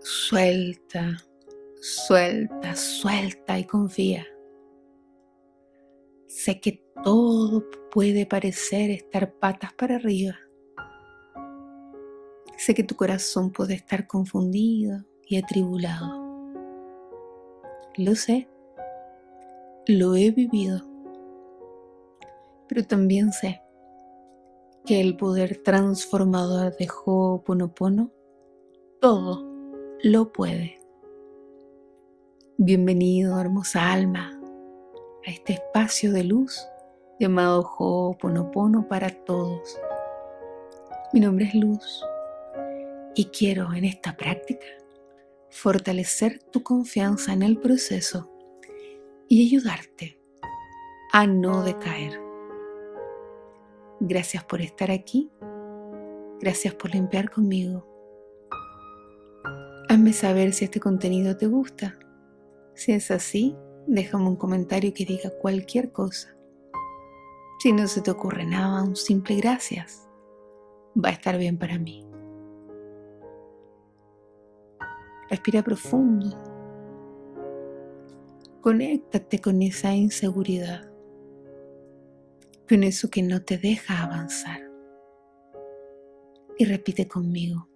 Suelta, suelta, suelta y confía. Sé que todo puede parecer estar patas para arriba. Sé que tu corazón puede estar confundido y atribulado. Lo sé, lo he vivido, pero también sé que el poder transformador de Ho'oponopono todo lo puede. Bienvenido, hermosa alma, a este espacio de luz llamado Ho'oponopono para todos. Mi nombre es Luz y quiero en esta práctica fortalecer tu confianza en el proceso y ayudarte a no decaer. Gracias por estar aquí. Gracias por limpiar conmigo. Hazme saber si este contenido te gusta. Si es así, déjame un comentario que diga cualquier cosa. Si no se te ocurre nada, un simple gracias va a estar bien para mí. Respira profundo. Conéctate con esa inseguridad, con eso que no te deja avanzar. Y repite conmigo.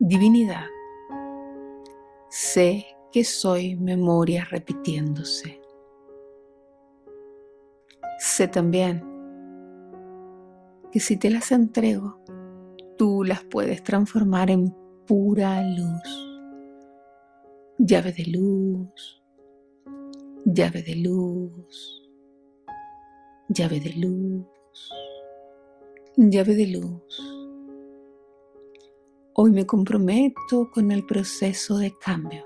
Divinidad, sé que soy memoria repitiéndose. Sé también que si te las entrego, tú las puedes transformar en pura luz. Llave de luz, llave de luz, llave de luz, llave de luz. Hoy me comprometo con el proceso de cambio,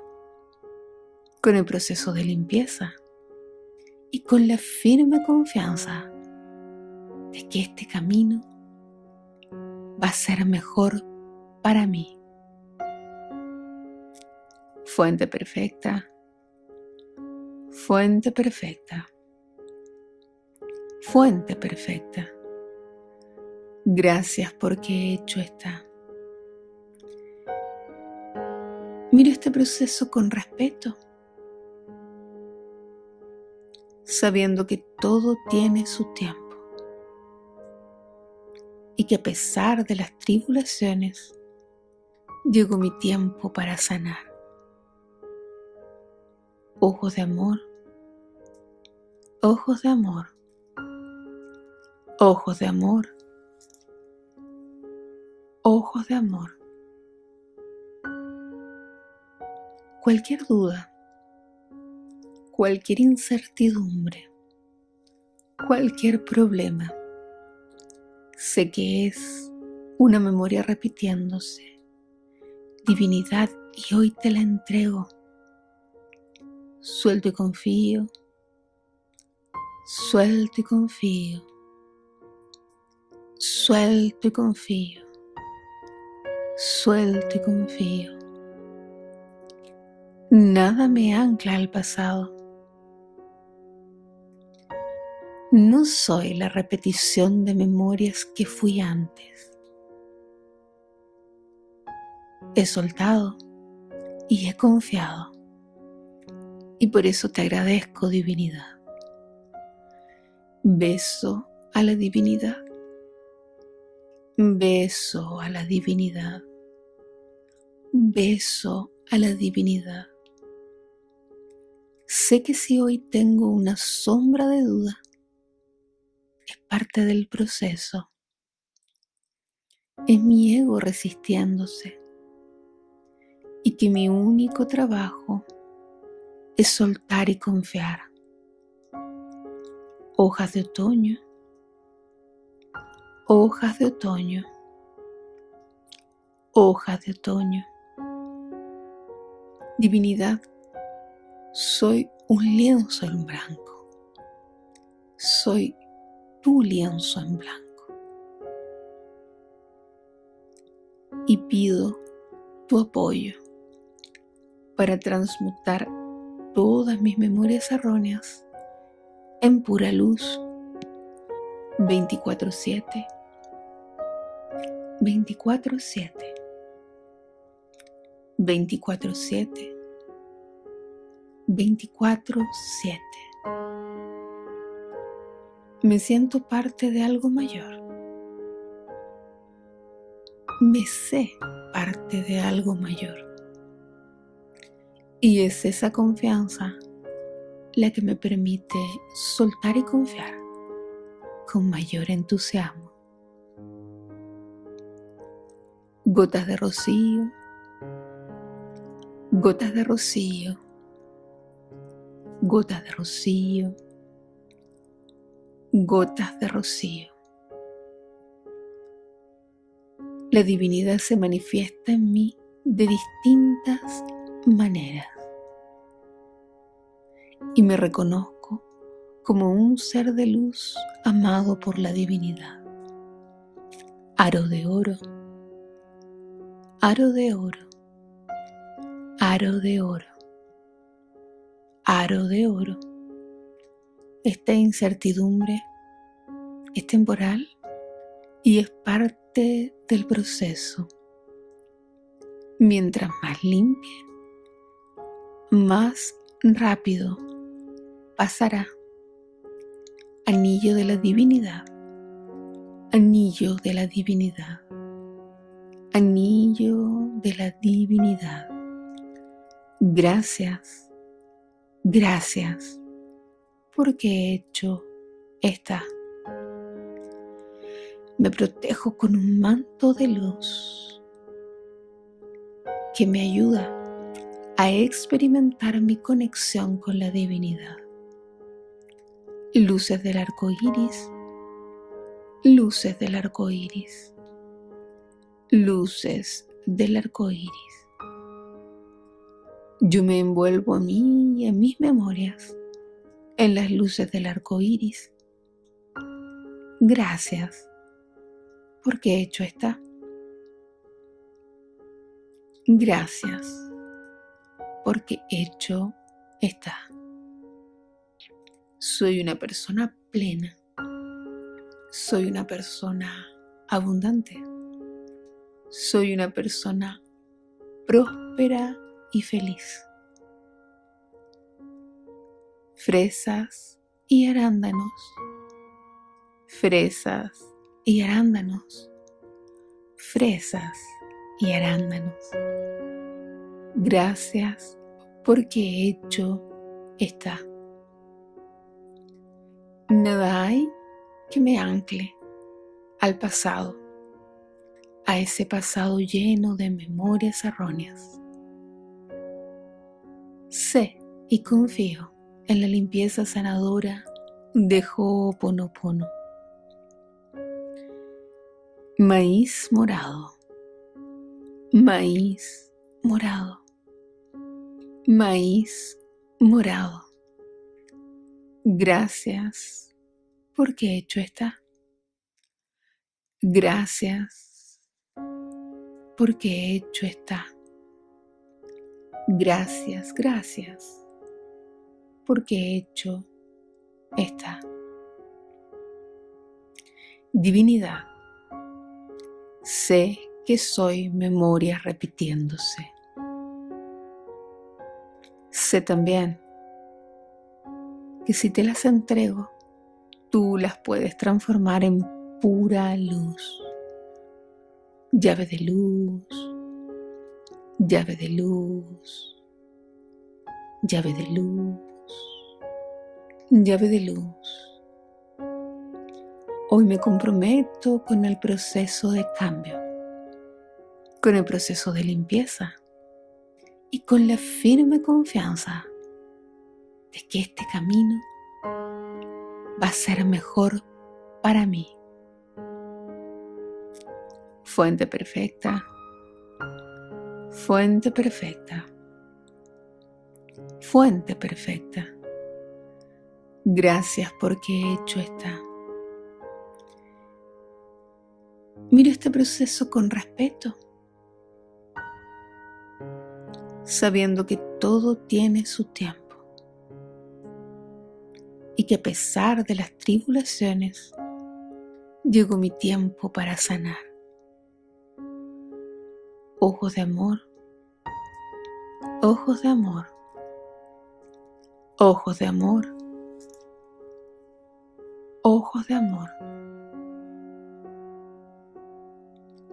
con el proceso de limpieza y con la firme confianza de que este camino va a ser mejor para mí. Fuente perfecta, fuente perfecta, fuente perfecta. Gracias porque he hecho esta. Miro este proceso con respeto, sabiendo que todo tiene su tiempo. Y que a pesar de las tribulaciones, llegó mi tiempo para sanar. Ojos de amor, ojos de amor, ojos de amor, ojos de amor. Cualquier duda, cualquier incertidumbre, cualquier problema Sé que es una memoria repitiéndose. Divinidad, y hoy te la entrego. Suelto y confío. Suelto y confío. Suelto y confío. Suelto y confío. Nada me ancla al pasado. No soy la repetición de memorias que fui antes. He soltado y he confiado. Y por eso te agradezco, divinidad. Beso a la divinidad. Beso a la divinidad. Beso a la divinidad. Sé que si hoy tengo una sombra de duda, es parte del proceso. Es mi ego resistiéndose y que mi único trabajo es soltar y confiar. Hojas de otoño, hojas de otoño, hojas de otoño. Divinidad, soy un lienzo en blanco. Soy tu lienzo en blanco. Y pido tu apoyo para transmutar todas mis memorias erróneas en pura luz 24/7. 24/7. 24/7, 24/7. Me siento parte de algo mayor. Me sé parte de algo mayor. Y es esa confianza la que me permite soltar y confiar con mayor entusiasmo. Gotas de rocío, gotas de rocío, gotas de rocío, gotas de rocío. La divinidad se manifiesta en mí de distintas maneras y me reconozco como un ser de luz amado por la divinidad. Aro de oro, aro de oro, aro de oro, aro de oro. Esta incertidumbre es temporal y es parte del proceso. Mientras más limpie, más rápido pasará. Anillo de la divinidad, anillo de la divinidad, anillo de la divinidad. Gracias, gracias, porque he hecho esta. Me protejo con un manto de luz que me ayuda a experimentar mi conexión con la divinidad luces del arco iris, luces del arco iris, luces del arco iris. Yo me envuelvo a mí y a mis memorias en las luces del arco iris. Gracias, porque hecho está. Gracias, porque hecho está. Soy una persona plena. Soy una persona abundante. Soy una persona próspera y feliz. Fresas y arándanos. Fresas y arándanos. Fresas y arándanos. Gracias porque hecho está. Nada hay que me ancle al pasado, a ese pasado lleno de memorias erróneas. Sé y confío en la limpieza sanadora de Ho'oponopono. Maíz morado, maíz morado, maíz morado. Gracias porque hecho está. Gracias porque hecho está. Gracias, gracias porque hecho está. Divinidad, sé que soy memoria repitiéndose. Sé también que si te las entrego, tú las puedes transformar en pura luz. Llave de luz, llave de luz, llave de luz, llave de luz. Hoy me comprometo con el proceso de cambio, con el proceso de limpieza y con la firme confianza de que este camino va a ser mejor para mí. Fuente perfecta, fuente perfecta, fuente perfecta. Gracias porque he hecho esta. Miro este proceso con respeto, sabiendo que todo tiene su tiempo y que a pesar de las tribulaciones, llegó mi tiempo para sanar. Ojos de amor ojos de amor, ojos de amor, ojos de amor.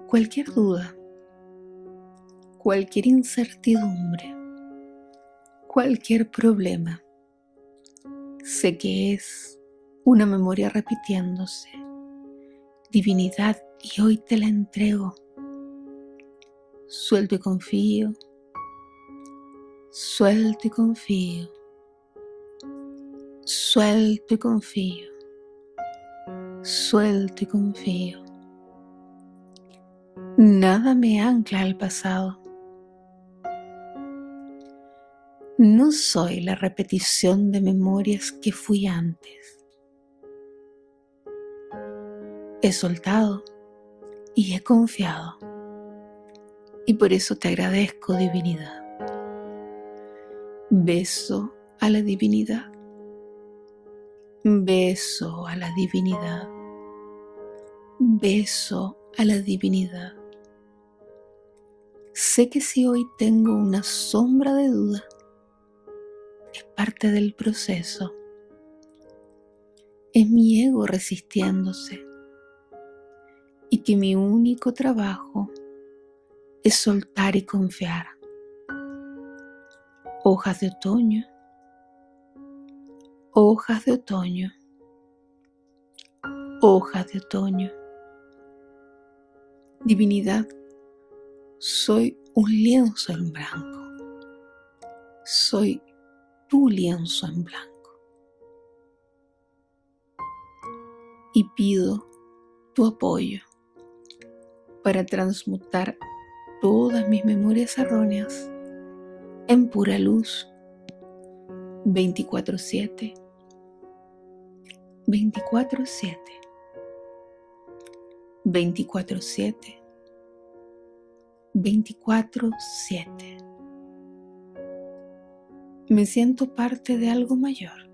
Cualquier duda, cualquier incertidumbre, cualquier problema, sé que es una memoria repitiéndose, divinidad, y hoy te la entrego. Suelto y confío, suelto y confío, suelto y confío, suelto y confío. Nada me ancla al pasado. No soy la repetición de memorias que fui antes. He soltado y he confiado. Y por eso te agradezco, divinidad. Beso a la divinidad. Beso a la divinidad. Beso a la divinidad. Sé que si hoy tengo una sombra de duda, es parte del proceso. Es mi ego resistiéndose. Y que mi único trabajo es soltar y confiar. Hojas de otoño, hojas de otoño, hojas de otoño. Divinidad, soy un lienzo en blanco. Soy tu lienzo en blanco. Y pido tu apoyo para transmutar todas mis memorias erróneas en pura luz 24/7. 24/7. 24/7. 24/7. Me siento parte de algo mayor.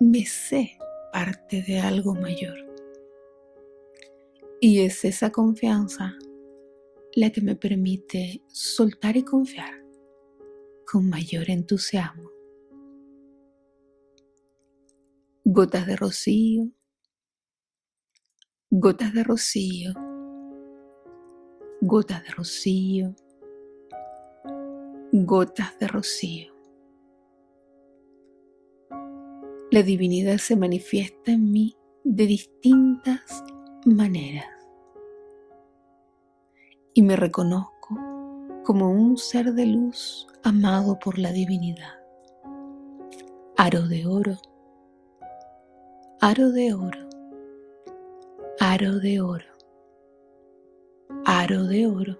Me sé parte de algo mayor. Y es esa confianza la que me permite soltar y confiar con mayor entusiasmo. Gotas de rocío, gotas de rocío, gotas de rocío, gotas de rocío. La divinidad se manifiesta en mí de distintas maneras y me reconozco como un ser de luz amado por la divinidad. Aro de oro, aro de oro, aro de oro, aro de oro.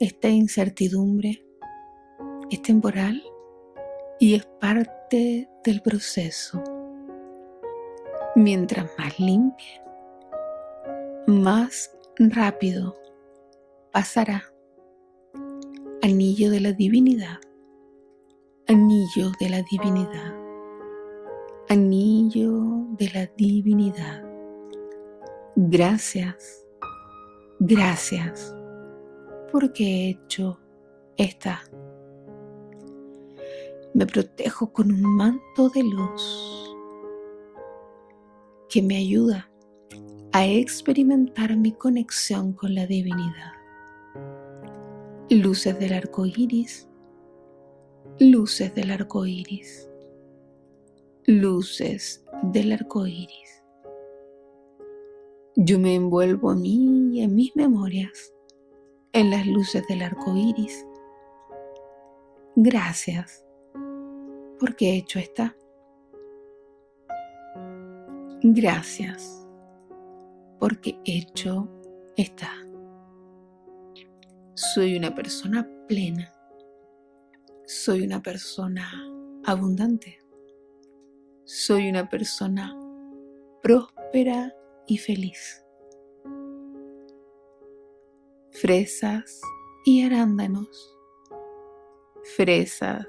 Esta incertidumbre es temporal y es parte del proceso. Mientras más limpie, más rápido pasará. Anillo de la divinidad, anillo de la divinidad, anillo de la divinidad. Gracias, gracias, porque he hecho esta. Me protejo con un manto de luz que me ayuda a experimentar mi conexión con la divinidad luces del arco iris, luces del arco iris, luces del arco iris. Yo me envuelvo a mí y en mis memorias en las luces del arco iris. Gracias, porque hecho está. Gracias, porque hecho está. Soy una persona plena. Soy una persona abundante. Soy una persona próspera y feliz. Fresas y arándanos. Fresas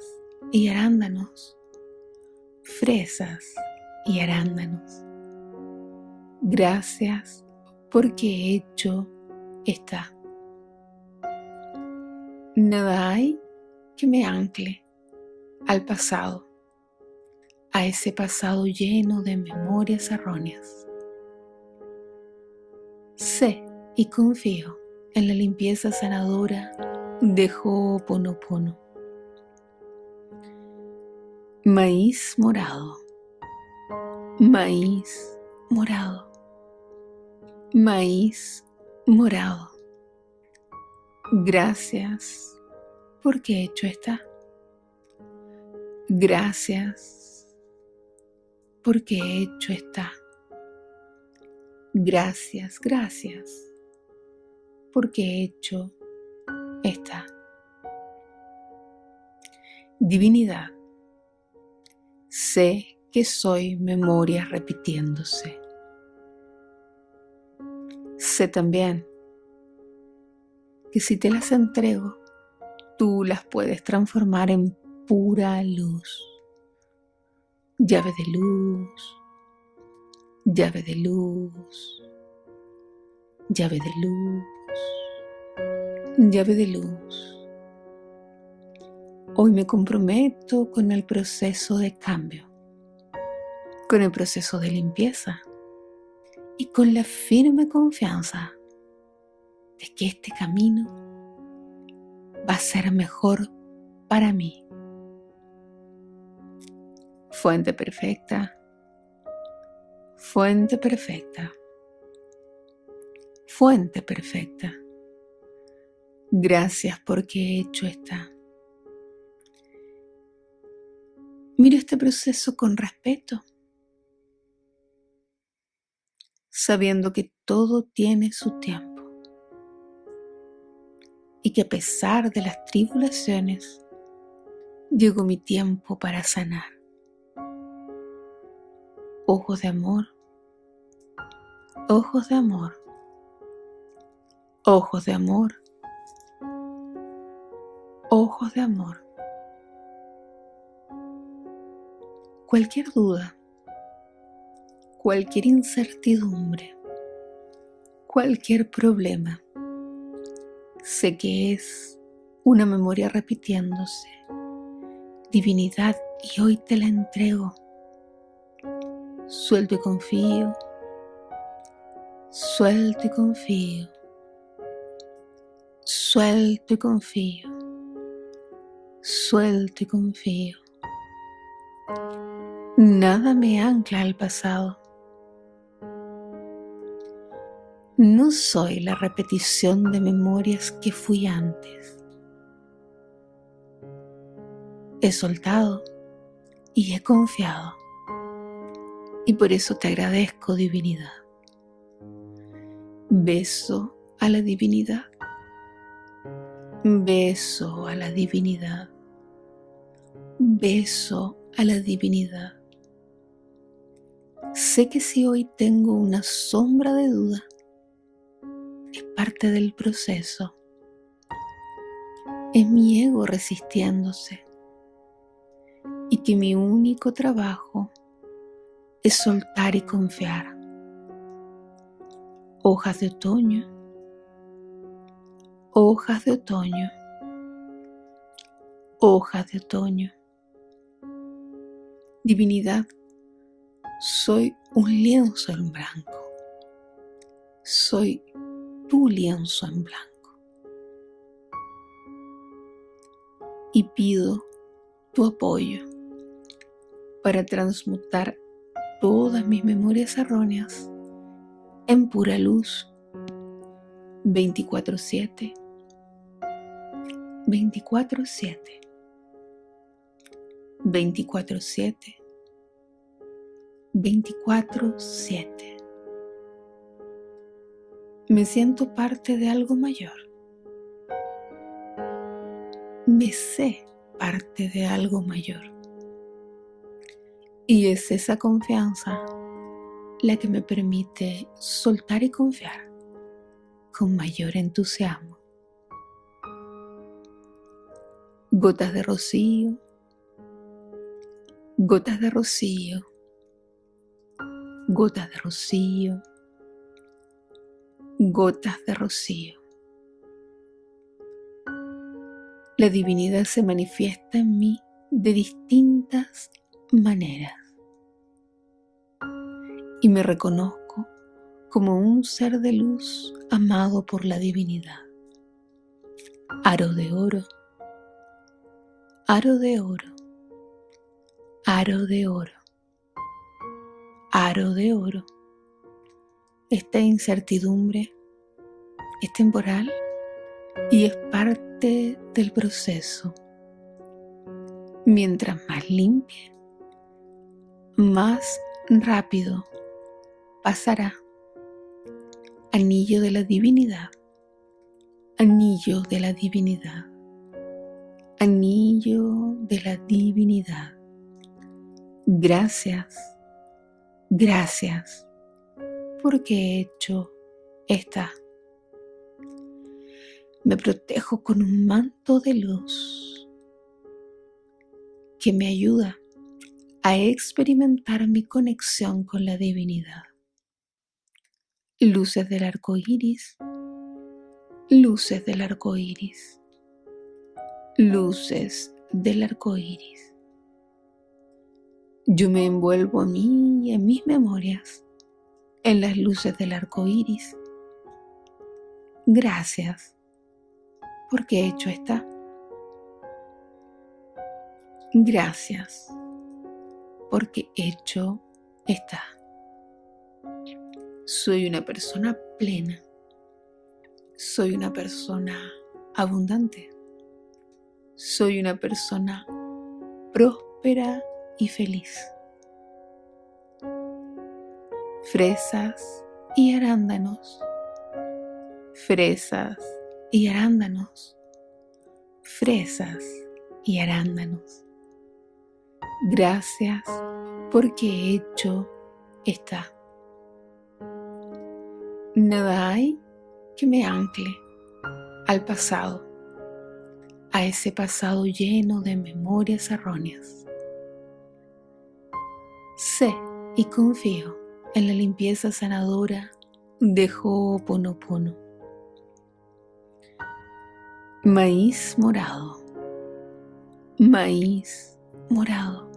y arándanos. Fresas y arándanos. Gracias porque he hecho esta Nada hay que me ancle al pasado, a ese pasado lleno de memorias erróneas. Sé y confío en la limpieza sanadora de Ho'oponopono. Maíz morado, maíz morado, maíz morado. Gracias porque hecho está. Gracias porque hecho está. Gracias, gracias porque hecho está. Divinidad, sé que soy memoria repitiéndose. Sé también que si te las entrego, tú las puedes transformar en pura luz. Llave de luz, llave de luz, llave de luz, llave de luz. Hoy me comprometo con el proceso de cambio, con el proceso de limpieza y con la firme confianza de que este camino va a ser mejor para mí. Fuente perfecta, fuente perfecta, fuente perfecta. Gracias porque hecho está. Miro este proceso con respeto, sabiendo que todo tiene su tiempo y que a pesar de las tribulaciones, llegó mi tiempo para sanar. Ojos de amor, ojos de amor, ojos de amor, ojos de amor. Cualquier duda, cualquier incertidumbre, cualquier problema Sé que es una memoria repitiéndose. Divinidad, y hoy te la entrego. Suelto y confío. Suelto y confío. Suelto y confío. Suelto y confío. Nada me ancla al pasado. No soy la repetición de memorias que fui antes. He soltado y he confiado. Y por eso te agradezco, divinidad. Beso a la divinidad. Beso a la divinidad. Beso a la divinidad. Sé que si hoy tengo una sombra de duda, parte del proceso. Es mi ego resistiéndose y que mi único trabajo es soltar y confiar. Hojas de otoño, hojas de otoño, hojas de otoño. Divinidad, soy un lienzo en blanco. Soy tu lienzo en blanco. Y pido tu apoyo para transmutar todas mis memorias erróneas en pura luz 24/7. 24/7. 24/7. 24/7 me siento parte de algo mayor. Me sé parte de algo mayor. Y es esa confianza la que me permite soltar y confiar con mayor entusiasmo. Gotas de rocío, gotas de rocío, gotas de rocío gotas de rocío. la divinidad se manifiesta en mí de distintas maneras. Y me reconozco como un ser de luz amado por la divinidad. Aro de oro, aro de oro, aro de oro, aro de oro. Esta incertidumbre es temporal y es parte del proceso. Mientras más limpie, más rápido pasará. Anillo de la divinidad, anillo de la divinidad, anillo de la divinidad. Gracias, gracias, porque he hecho esta me protejo con un manto de luz que me ayuda a experimentar mi conexión con la divinidad. Luces del arco iris, luces del arco iris, luces del arco iris. Yo me envuelvo a mí y en mis memorias en las luces del arco iris. Gracias porque hecho está. Gracias, porque hecho está. Soy una persona plena. Soy una persona abundante. Soy una persona próspera y feliz. Fresas y arándanos. Fresas y arándanos, fresas y arándanos. Gracias porque hecho está. Nada hay que me ancle al pasado, a ese pasado lleno de memorias erróneas. Sé y confío en la limpieza sanadora de Ho'oponopono Maíz morado, maíz morado,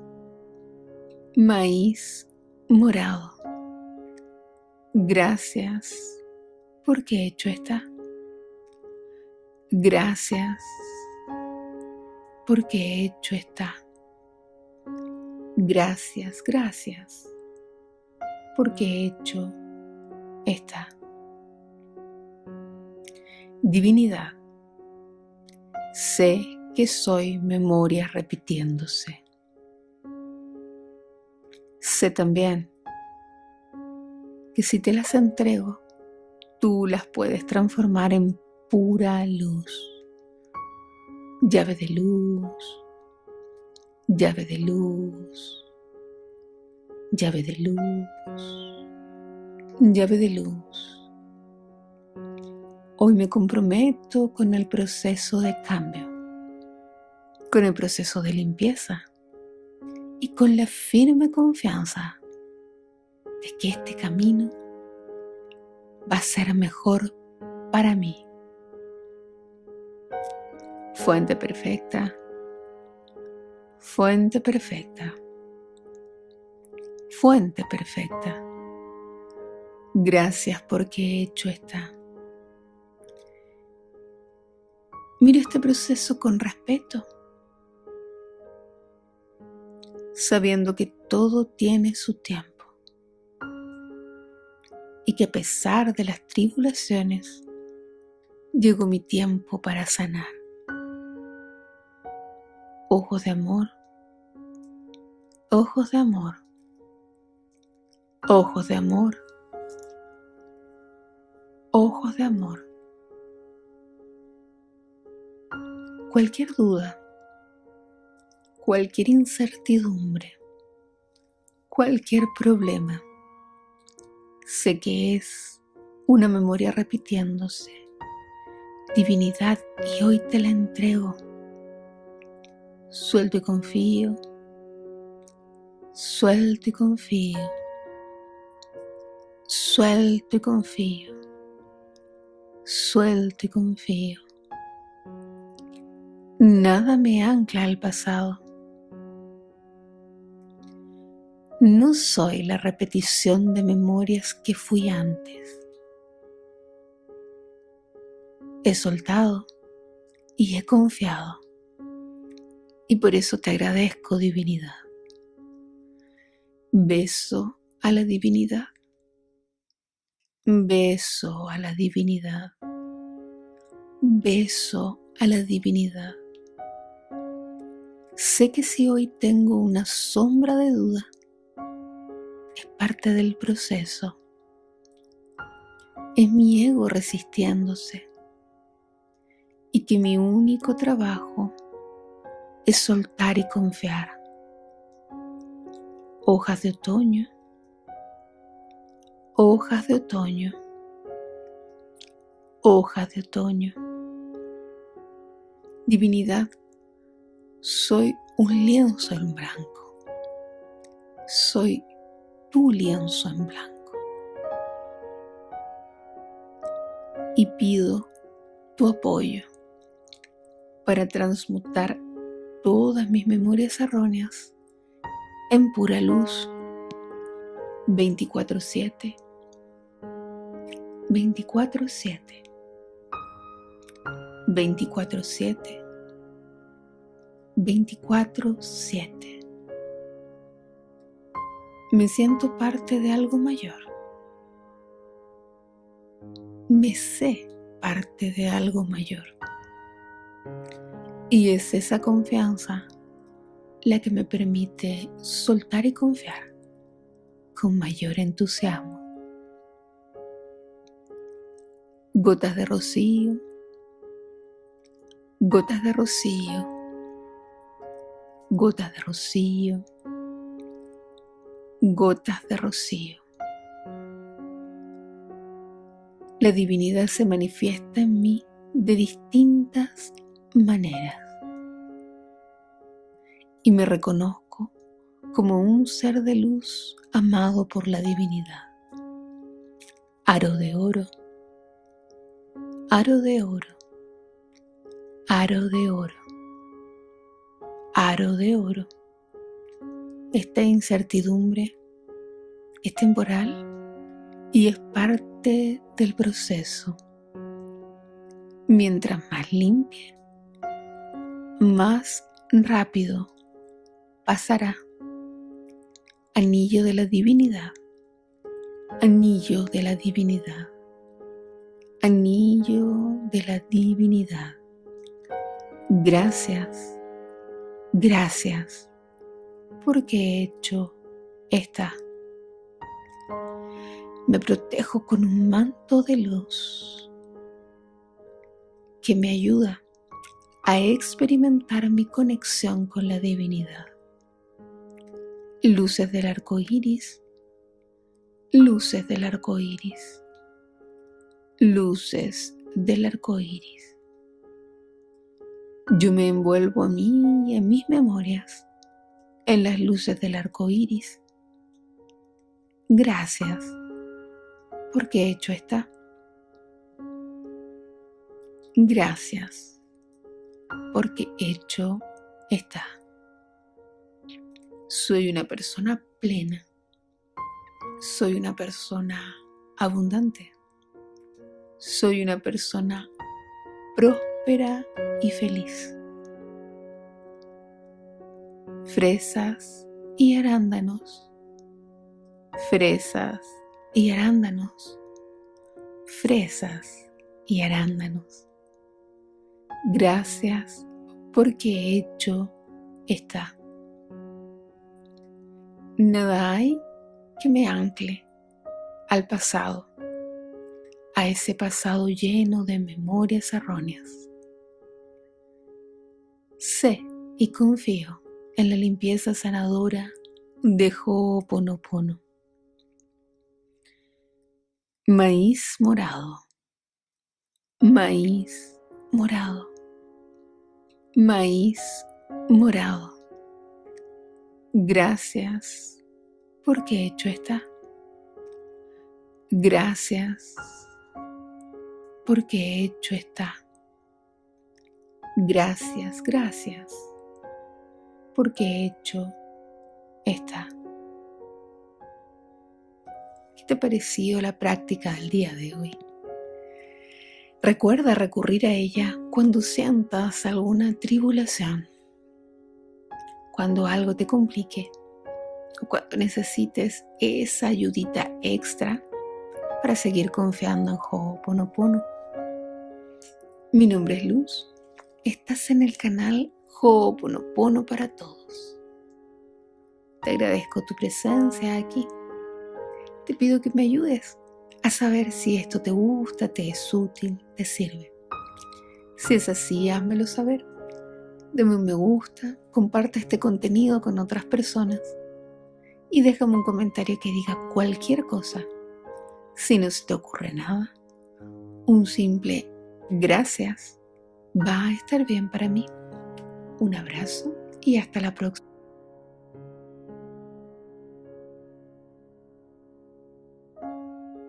maíz morado. Gracias porque hecho está. Gracias porque hecho está. Gracias, gracias porque hecho está. Divinidad Sé que soy memoria repitiéndose. Sé también que si te las entrego, tú las puedes transformar en pura luz. Llave de luz, llave de luz, llave de luz, llave de luz. Hoy me comprometo con el proceso de cambio, con el proceso de limpieza y con la firme confianza de que este camino va a ser mejor para mí. Fuente perfecta, fuente perfecta, fuente perfecta. Gracias porque he hecho esta Miro este proceso con respeto, sabiendo que todo tiene su tiempo y que a pesar de las tribulaciones, llegó mi tiempo para sanar. Ojos de amor, ojos de amor, ojos de amor, ojos de amor. cualquier duda, cualquier incertidumbre, cualquier problema. Sé que es una memoria repitiéndose. Divinidad, y hoy te la entrego. Suelto y confío. Suelto y confío. Suelto y confío. Suelto y confío. Nada me ancla al pasado. No soy la repetición de memorias que fui antes. He soltado y he confiado. Y por eso te agradezco, divinidad. Beso a la divinidad. Beso a la divinidad. Beso a la divinidad. Sé que si hoy tengo una sombra de duda, es parte del proceso. Es mi ego resistiéndose. Y que mi único trabajo es soltar y confiar. Hojas de otoño, hojas de otoño, hojas de otoño. Divinidad, soy un lienzo en blanco. Soy tu lienzo en blanco. Y pido tu apoyo para transmutar todas mis memorias erróneas en pura luz 24/7. 24/7. 24/7. 24/7. Me siento parte de algo mayor. Me sé parte de algo mayor. Y es esa confianza la que me permite soltar y confiar con mayor entusiasmo. Gotas de rocío, gotas de rocío, gotas de rocío, gotas de rocío. La divinidad se manifiesta en mí de distintas maneras y me reconozco como un ser de luz amado por la divinidad. Aro de oro, aro de oro, aro de oro, aro de oro. Esta incertidumbre es temporal y es parte del proceso. Mientras más limpie, más rápido pasará. Anillo de la divinidad, anillo de la divinidad, anillo de la divinidad. Gracias, gracias, porque he hecho esta. Me protejo con un manto de luz que me ayuda a experimentar mi conexión con la divinidad luces del arco iris, luces del arco iris, luces del arco iris. Yo me envuelvo a mí en mis memorias en las luces del arco iris. Gracias, porque hecho está. Gracias, porque hecho está. Soy una persona plena. Soy una persona abundante. Soy una persona próspera y feliz. Fresas y arándanos. Fresas y arándanos. Fresas y arándanos. Gracias porque hecho está. Nada hay que me ancle al pasado, a ese pasado lleno de memorias erróneas. Sé y confío en la limpieza sanadora de Ho'oponopono. Maíz morado, maíz morado, maíz morado. Gracias porque hecho está. Gracias porque hecho está. Gracias, gracias, porque he hecho esta. ¿Qué te ha parecido la práctica del día de hoy? Recuerda recurrir a ella cuando sientas alguna tribulación, cuando algo te complique o cuando necesites esa ayudita extra para seguir confiando en Ho'oponopono. Mi nombre es Luz. Estás en el canal Ho'oponopono para todos. Te agradezco tu presencia aquí. Te pido que me ayudes a saber si esto te gusta, te es útil, te sirve. Si es así, házmelo saber. Dame un me gusta, comparte este contenido con otras personas y déjame un comentario que diga cualquier cosa si no se te ocurre nada, un simple gracias va a estar bien para mí. Un abrazo y hasta la próxima.